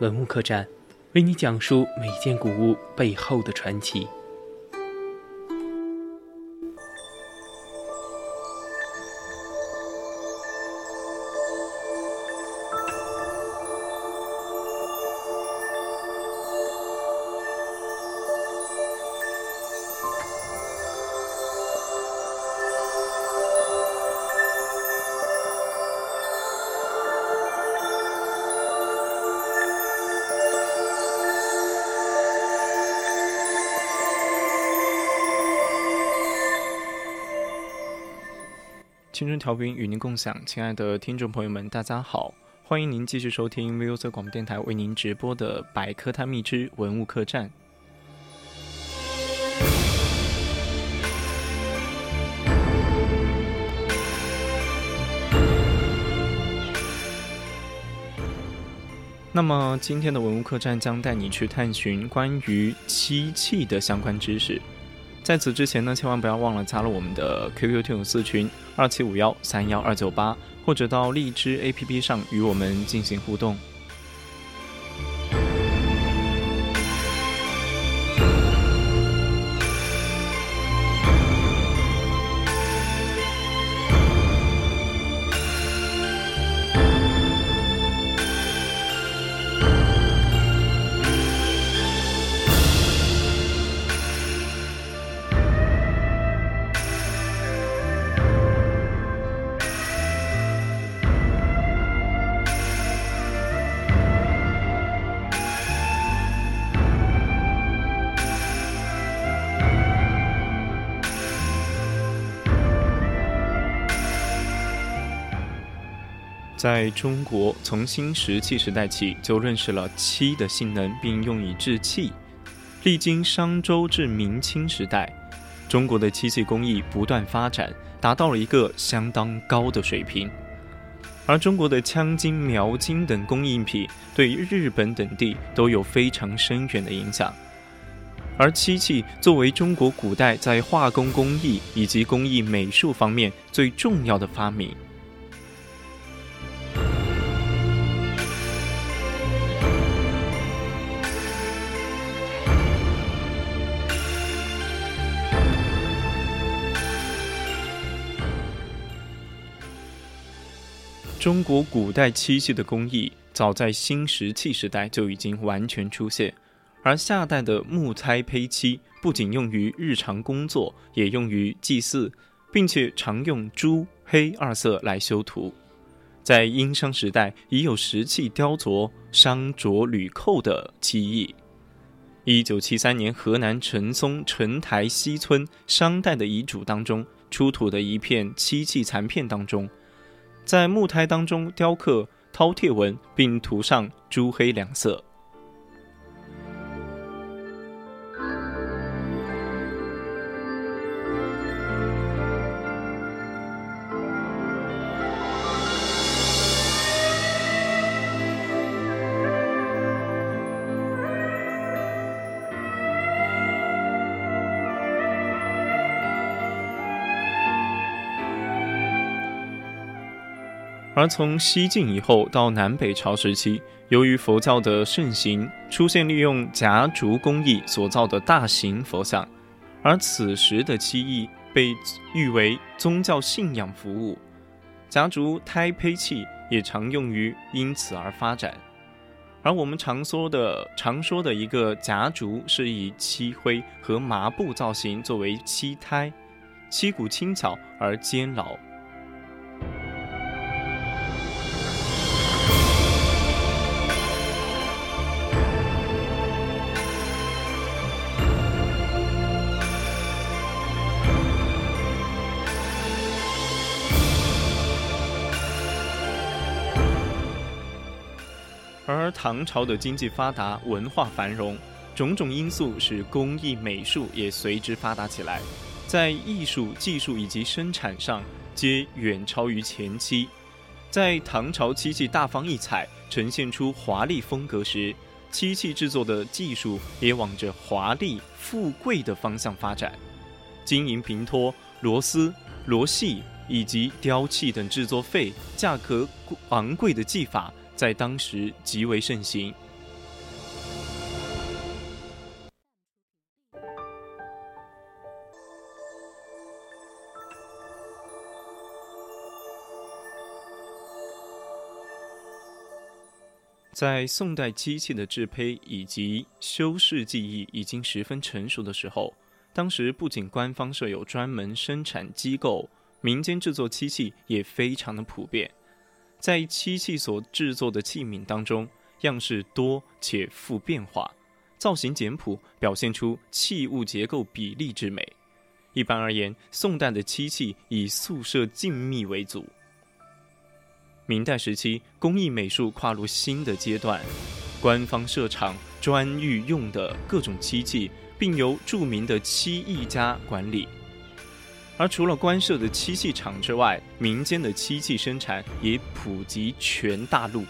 文物客栈，为你讲述每件古物背后的传奇。青春调频与您共享，亲爱的听众朋友们，大家好，欢迎您继续收听 v o c 广播电台为您直播的《百科探秘之文物客栈》。那么，今天的文物客栈将带你去探寻关于漆器的相关知识。在此之前呢，千万不要忘了加入我们的 QQ 听友四群二七五幺三幺二九八，或者到荔枝 APP 上与我们进行互动。在中国，从新石器时代起就认识了漆的性能，并用以制器。历经商周至明清时代，中国的漆器工艺不断发展，达到了一个相当高的水平。而中国的枪金、描金等工艺品，对日本等地都有非常深远的影响。而漆器作为中国古代在化工工艺以及工艺美术方面最重要的发明。中国古代漆器的工艺，早在新石器时代就已经完全出现。而夏代的木胎胚漆不仅用于日常工作，也用于祭祀，并且常用朱黑二色来修图。在殷商时代，已有石器雕琢商琢铝扣的漆艺。一九七三年，河南陈松陈台西村商代的遗嘱当中出土的一片漆器残片当中。在木胎当中雕刻饕餮纹，并涂上朱黑两色。而从西晋以后到南北朝时期，由于佛教的盛行，出现利用夹竹工艺所造的大型佛像，而此时的漆艺被誉为宗教信仰服务，夹竹胎胚器也常用于因此而发展。而我们常说的常说的一个夹竹，是以漆灰和麻布造型作为漆胎，漆骨轻巧而坚牢。而唐朝的经济发达，文化繁荣，种种因素使工艺美术也随之发达起来，在艺术、技术以及生产上皆远超于前期。在唐朝漆器大放异彩，呈现出华丽风格时，漆器制作的技术也往着华丽、富贵的方向发展。金银平托、螺丝、螺细以及雕器等制作费价格昂贵的技法。在当时极为盛行。在宋代机器的制胚以及修饰技艺已经十分成熟的时候，当时不仅官方设有专门生产机构，民间制作漆器也非常的普遍。在漆器所制作的器皿当中，样式多且富变化，造型简朴，表现出器物结构比例之美。一般而言，宋代的漆器以素色静谧为主。明代时期，工艺美术跨入新的阶段，官方设厂专御用的各种漆器，并由著名的漆艺家管理。而除了官设的漆器厂之外，民间的漆器生产也普及全大陆。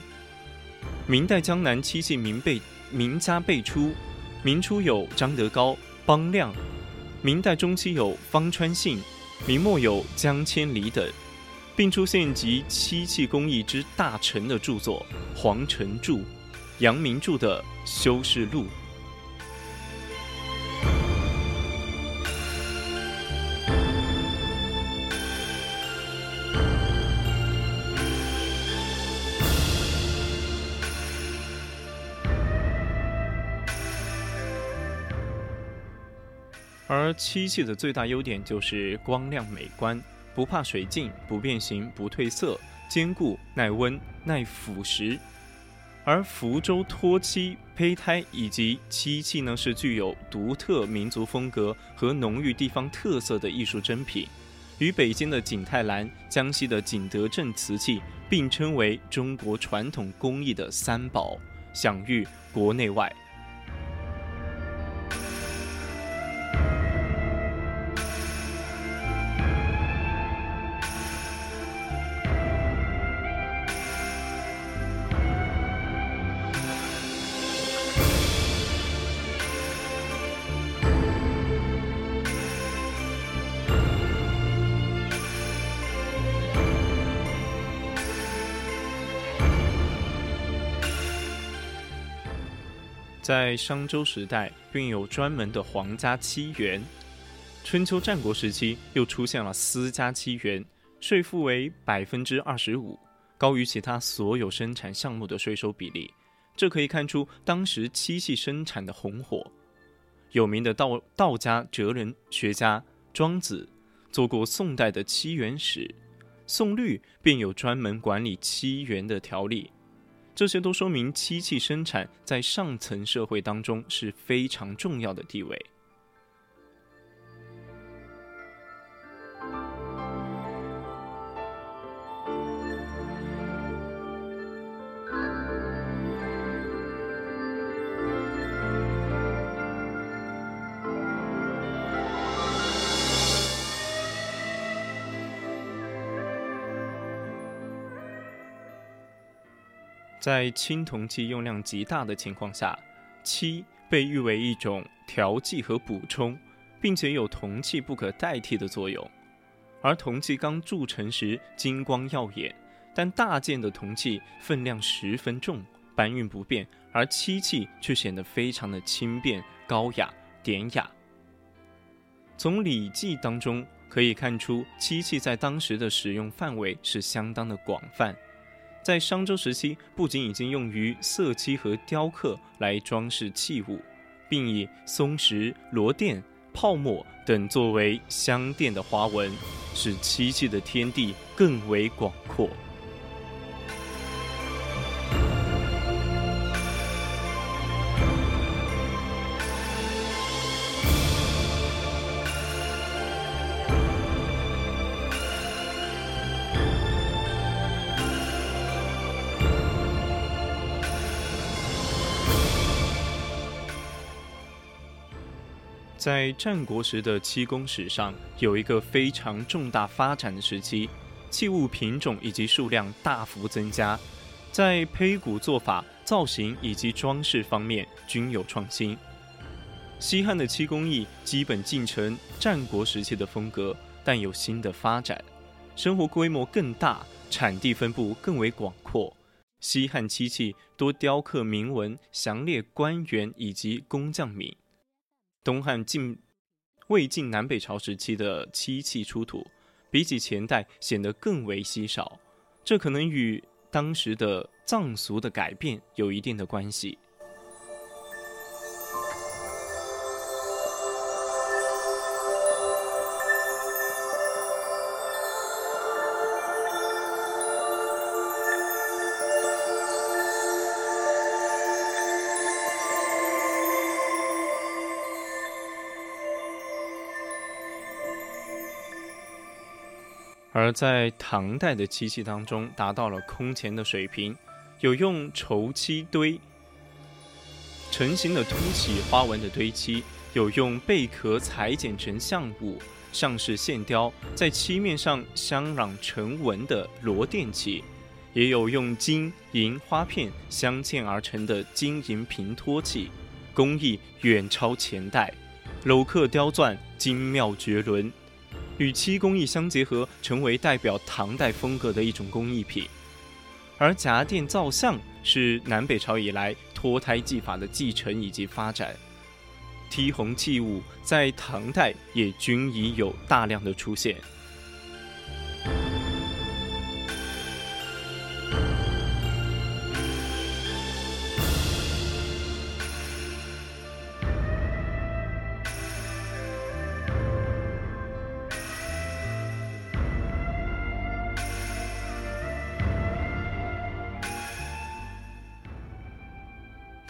明代江南漆器名辈名家辈出，明初有张德高、邦亮，明代中期有方川信，明末有江千里等，并出现集漆器工艺之大成的著作，黄成著、杨明著的《修士录》。而漆器的最大优点就是光亮美观，不怕水浸，不变形，不褪色，坚固耐温耐腐蚀。而福州脱漆胚胎以及漆器呢，是具有独特民族风格和浓郁地方特色的艺术珍品，与北京的景泰蓝、江西的景德镇瓷器并称为中国传统工艺的三宝，享誉国内外。在商周时代，并有专门的皇家漆园；春秋战国时期，又出现了私家漆园，税负为百分之二十五，高于其他所有生产项目的税收比例。这可以看出当时漆器生产的红火。有名的道道家哲人学家庄子做过宋代的漆园史，宋律便有专门管理漆园的条例。这些都说明漆器生产在上层社会当中是非常重要的地位。在青铜器用量极大的情况下，漆被誉为一种调剂和补充，并且有铜器不可代替的作用。而铜器刚铸成时金光耀眼，但大件的铜器分量十分重，搬运不便，而漆器却显得非常的轻便、高雅、典雅。从《礼记》当中可以看出，漆器在当时的使用范围是相当的广泛。在商周时期，不仅已经用于色漆和雕刻来装饰器物，并以松石、螺钿、泡沫等作为镶垫的花纹，使漆器的天地更为广阔。在战国时的漆工史上，有一个非常重大发展的时期，器物品种以及数量大幅增加，在胚骨做法、造型以及装饰方面均有创新。西汉的漆工艺基本继承战国时期的风格，但有新的发展，生活规模更大，产地分布更为广阔。西汉漆器多雕刻铭文，详列官员以及工匠名。东汉晋、魏晋南北朝时期的漆器出土，比起前代显得更为稀少，这可能与当时的藏俗的改变有一定的关系。而在唐代的漆器当中，达到了空前的水平，有用绸漆堆成型的凸起花纹的堆漆，有用贝壳裁剪成像物，上饰线雕，在漆面上镶染成纹的螺钿漆，也有用金银花片镶嵌而成的金银平托器，工艺远超前代，镂刻雕钻精妙绝伦。与漆工艺相结合，成为代表唐代风格的一种工艺品。而夹垫造像是南北朝以来脱胎技法的继承以及发展。剔红器物在唐代也均已有大量的出现。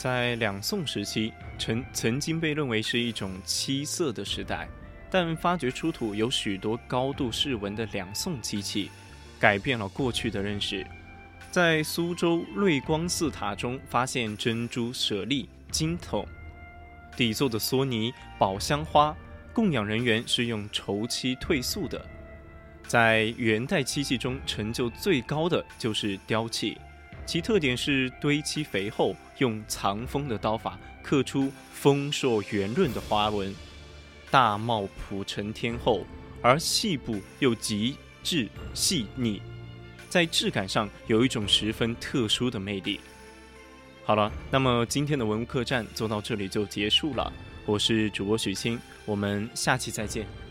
在两宋时期，曾曾经被认为是一种漆色的时代，但发掘出土有许多高度饰纹的两宋漆器，改变了过去的认识。在苏州瑞光寺塔中发现珍珠舍利金筒，底座的梭尼宝香花，供养人员是用绸漆褪素的。在元代漆器中，成就最高的就是雕器。其特点是堆漆肥厚，用藏锋的刀法刻出丰硕圆润的花纹，大貌朴成天厚，而细部又极致细腻，在质感上有一种十分特殊的魅力。好了，那么今天的文物客栈做到这里就结束了。我是主播许昕，我们下期再见。